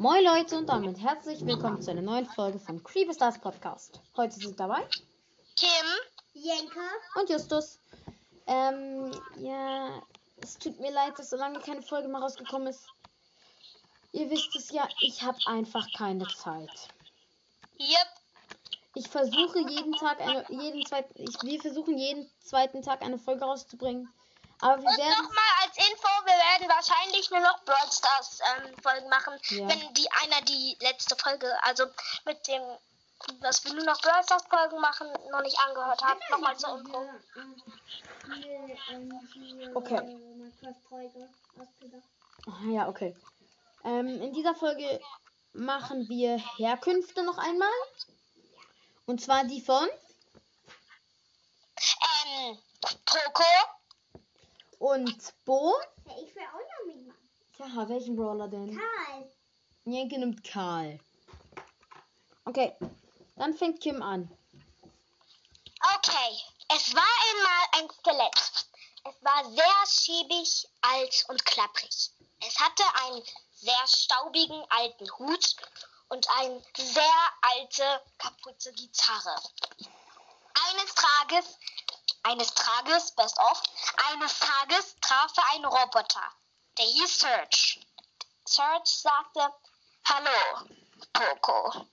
Moin Leute und damit herzlich willkommen zu einer neuen Folge von Creepy Stars Podcast. Heute sind dabei Kim, Jenke. und Justus. Ähm, ja, es tut mir leid, dass so lange keine Folge mehr rausgekommen ist. Ihr wisst es ja, ich habe einfach keine Zeit. yep, Ich versuche jeden Tag eine, jeden zweiten, ich, wir versuchen jeden zweiten Tag eine Folge rauszubringen. Aber wir werden nochmal Info, wir werden wahrscheinlich nur noch Brawl Stars ähm, Folgen machen, Ja. wenn die einer die letzte Folge, also mit dem, dass wir nur noch Brawl Stars Folgen machen, noch nicht angehört hat. Nochmal zur Info. Okay. Ja, okay. Ähm, in dieser Folge machen wir Herkünfte noch einmal. Und zwar die von Ähm, Poco, und Bo. Ich will auch noch mitmachen. Ja, welchen Brawler denn? Karl. Jenke nimmt Karl. Okay, dann fängt Kim an. Okay, es war einmal ein Skelett. Es war sehr schäbig, alt und klapprig. Es hatte einen sehr staubigen alten Hut und eine sehr alte kaputte Gitarre. Eines Tages, eines Tages, best of, eines Tages traf er einen Roboter. Der hieß Serge. Serge sagte, Hallo, Poco.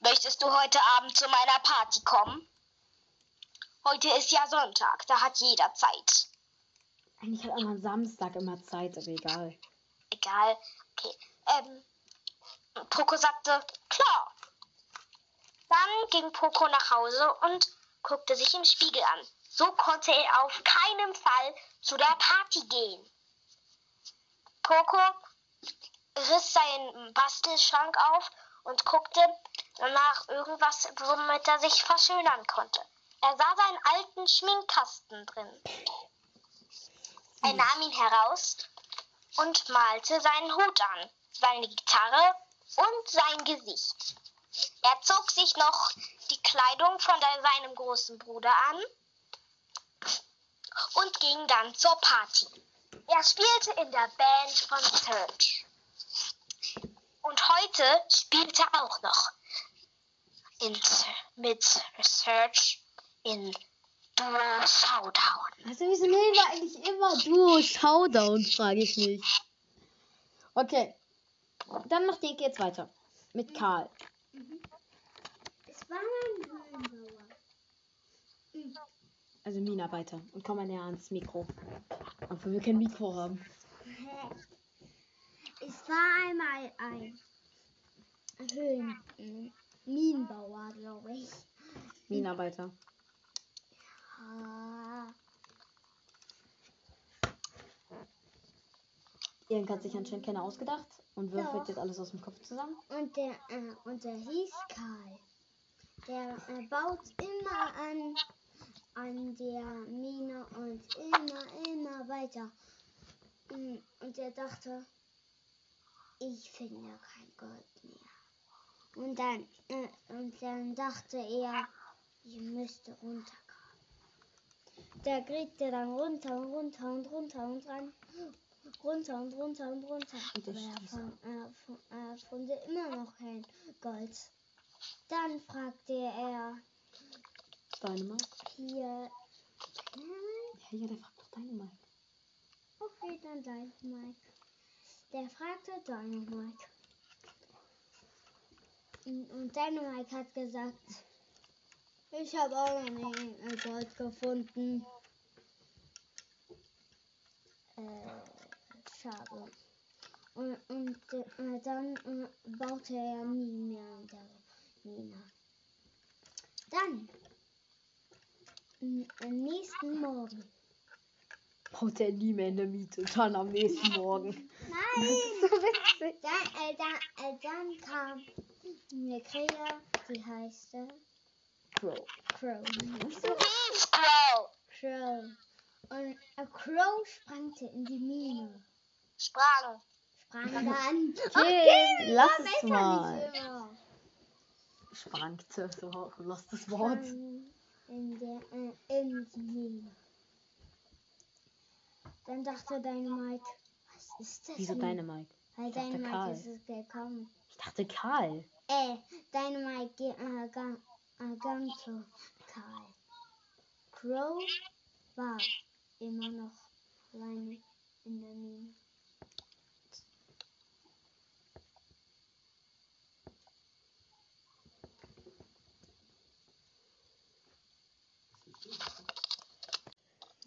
Möchtest du heute Abend zu meiner Party kommen? Heute ist ja Sonntag, da hat jeder Zeit. Eigentlich hat man Samstag immer Zeit, aber egal. Egal. Okay. Ähm, Poco sagte, klar. Dann ging Poco nach Hause und guckte sich im Spiegel an. So konnte er auf keinen Fall zu der Party gehen. Poco riss seinen Bastelschrank auf und guckte nach irgendwas, womit er sich verschönern konnte. Er sah seinen alten Schminkkasten drin. Er nahm ihn heraus und malte seinen Hut an, seine Gitarre und sein Gesicht. Er zog sich noch die Kleidung von seinem großen Bruder an und ging dann zur Party. Er spielte in der Band von Serge. Und heute spielt er auch noch in, mit Serge in Duo Showdown. Also, wieso nehmen wir eigentlich immer Duo Showdown, frage ich mich. Okay. Dann macht Jenke jetzt weiter. Mit Karl. Es war ein Höhlenbauer. Also Minenarbeiter. Und komm mal näher ans Mikro. Obwohl wir kein Mikro haben. Es war einmal ein Höhlen äh, Minenbauer, glaube ich. Minenarbeiter. Ah, Jenke hat sich anscheinend keiner ausgedacht und würfelt Doch. jetzt alles aus dem Kopf zusammen. Und der, äh, und der hieß Karl. Der äh, baut immer an, an der Mine und immer, immer weiter. Mm, Und er dachte, ich finde kein Gold mehr. Und dann, äh, und dann dachte er, ich müsste runterkommen. Der kriegte dann runter und runter und runter und ran. Runter und runter und runter. Und er fand, er fand immer noch kein Gold. Dann fragte er Dynamite. Hier, Ja, ja, der fragt doch Dynamite. okay, dann Dynamite. Der fragte Dynamite. Und und Dynamite hat gesagt, ich habe auch noch nie ein Gold gefunden. Äh, schade. Und, und äh, dann äh, baute er nie mehr in der Mine. Dann, am nächsten Morgen. Baut er nie mehr in der Miete. Dann am nächsten Morgen. Nein! so witzig. Dann, äh, dann, äh, dann kam eine Krähe, die heißt äh, Crow. Crow. Crow Crow. Und äh, Crow sprangte in die Mine. sprang. Sprang dann. Okay, lass es mal. Sprangte. So lost das Wort. Sprang In, der, äh, in die Mine. Dann dachte Dynamite, was ist das? Wieso denn? Dynamite? Weil dachte Dynamite Karl. ist es gekommen. Ich dachte Karl. Äh, Dynamite ge- äh, gang, äh, gang zu Karl. Crow war immer noch alleine in der Mine.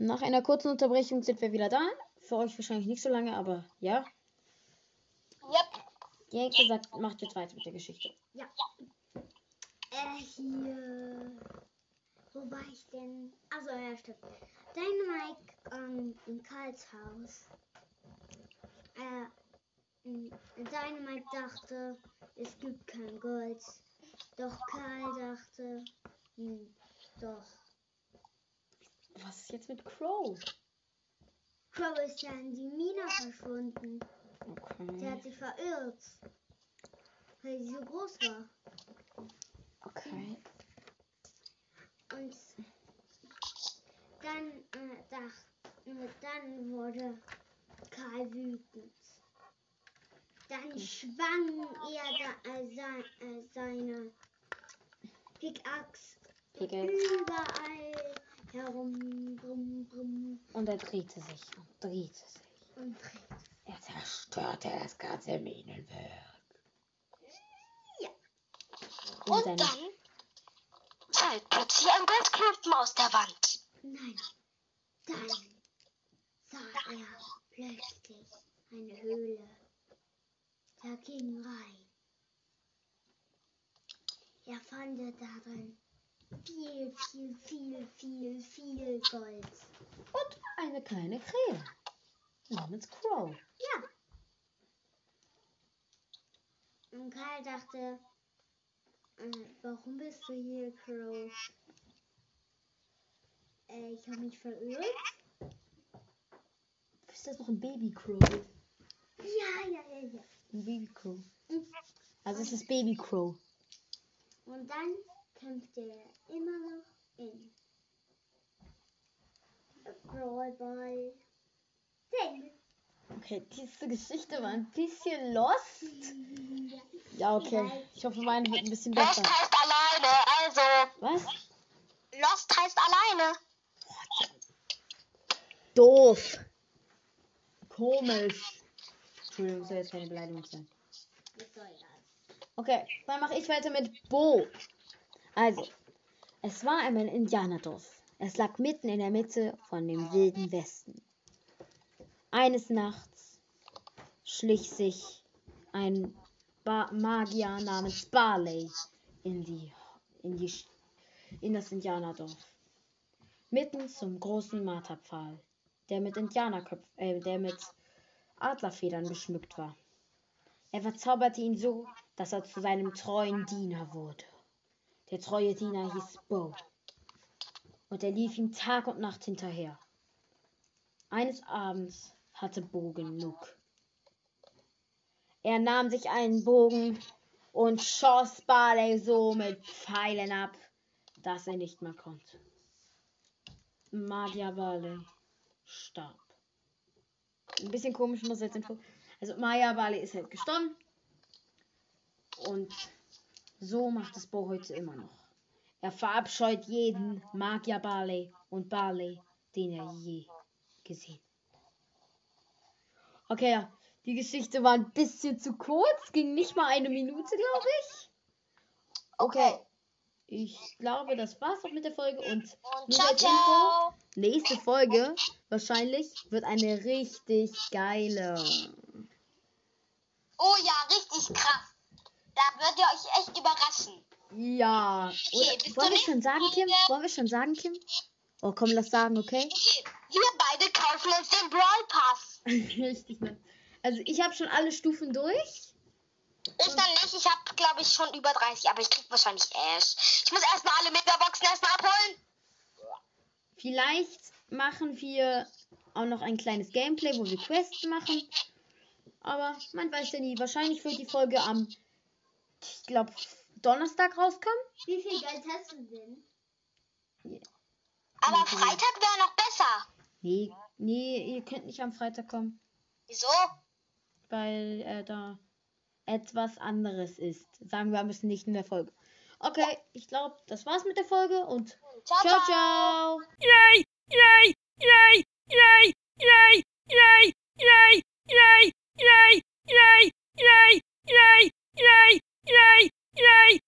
Nach einer kurzen Unterbrechung sind wir wieder da. Für euch wahrscheinlich nicht so lange, aber ja. Yep. Jenke sagt, macht jetzt weiter mit der Geschichte. Ja. Äh, hier. Wo war ich denn? Also ja, stimmt. Dynamite ähm, in Karls Haus. Äh, m, Dynamite dachte, es gibt kein Gold. Doch Karl dachte, hm, doch. Was ist jetzt mit Crow? Crow ist ja in die Mine verschwunden. Der Okay. hat sich verirrt. Weil sie so groß war. Okay. Und dann, äh, dach, äh, dann wurde Karl wütend. Dann schwang er da, äh, sein, äh, seine Pickaxe Pickaxe. überall herum, brumm, brumm, Und er drehte sich und drehte sich. und drehte. Er zerstörte das ganze Minenwerk. Ja. Und seine- dann fällt plötzlich ein Goldklumpen aus der Wand. Nein, dann sah er plötzlich eine Höhle. Er ging rein. Er fand darin viel, viel, viel, viel, viel Gold. Und eine kleine Krähe. Namens Crow. Ja. Und Karl dachte, äh, warum bist du hier, Crow? Äh, ich habe mich verirrt. Ist das noch ein Baby Crow? Ja, ja, ja, ja. Ein Baby Crow. Also es ist Baby Crow. Und dann kämpfte er immer noch in Brawl Ball. Denn Okay, diese Geschichte war ein bisschen lost. Ja, okay. Ich hoffe, meine wird ein bisschen Lost besser. heißt alleine, also Was? Lost heißt alleine. Doof. Komisch. Entschuldigung, soll jetzt keine Beleidigung sein. Okay, dann mache ich weiter mit Bo. Also, es war einmal ein Indianerdorf. Es lag mitten in der Mitte von dem wilden Westen. Eines Nachts schlich sich ein ba Magier namens Barley in die, in die in das Indianerdorf. Mitten zum großen Marterpfahl, der mit Indianerköpfen, äh, der mit Adlerfedern geschmückt war. Er verzauberte ihn so, dass er zu seinem treuen Diener wurde. Der treue Diener hieß Bo. Und er lief ihm Tag und Nacht hinterher. Eines Abends hatte Bo genug. Er nahm sich einen Bogen und schoss Barley so mit Pfeilen ab, dass er nicht mehr konnte. Magier Barley starb. Ein bisschen komisch muss jetzt Info. Also Maya Barley ist halt gestorben. Und so macht es Bo heute immer noch. Er verabscheut jeden Magier Barley und Barley, den er je gesehen. Okay, ja. Die Geschichte war ein bisschen zu kurz, ging nicht mal eine Minute, glaube ich. Okay. Ich glaube, das war's auch mit der Folge und Und ciao, ciao. nächste Folge wahrscheinlich wird eine richtig geile. Oh ja, richtig krass. Da wird ihr euch echt überraschen. Ja. Okay, Oder, wollen wir schon sagen, Kim? Wollen wir schon sagen, Kim? Oh, komm, lass sagen, okay? Okay, wir beide kaufen uns den Brawl Pass. Richtig, ne? Also ich habe schon alle Stufen durch. Ich dann nicht. Ich habe, glaube ich, schon über 30, aber ich krieg wahrscheinlich Ash. Ich muss erstmal alle Megaboxen erstmal abholen. Vielleicht machen wir auch noch ein kleines Gameplay, wo wir Quests machen. Aber man weiß ja nie. Wahrscheinlich wird die Folge am, ich glaube, Donnerstag rauskam. Wie viel Geld hast du denn? Yeah. Aber Freitag wäre noch besser. Nee, nee, ihr könnt nicht am Freitag kommen. Wieso? Weil äh, da etwas anderes ist. Sagen wir wir müssen nicht in der Folge. Okay, ja. ich glaube, das war's mit der Folge und ciao, ciao. ciao. Yay, yay, yay, yay, yay, yay, yay, yay, yay, yay, yay, yay, yay. Yay! Yay!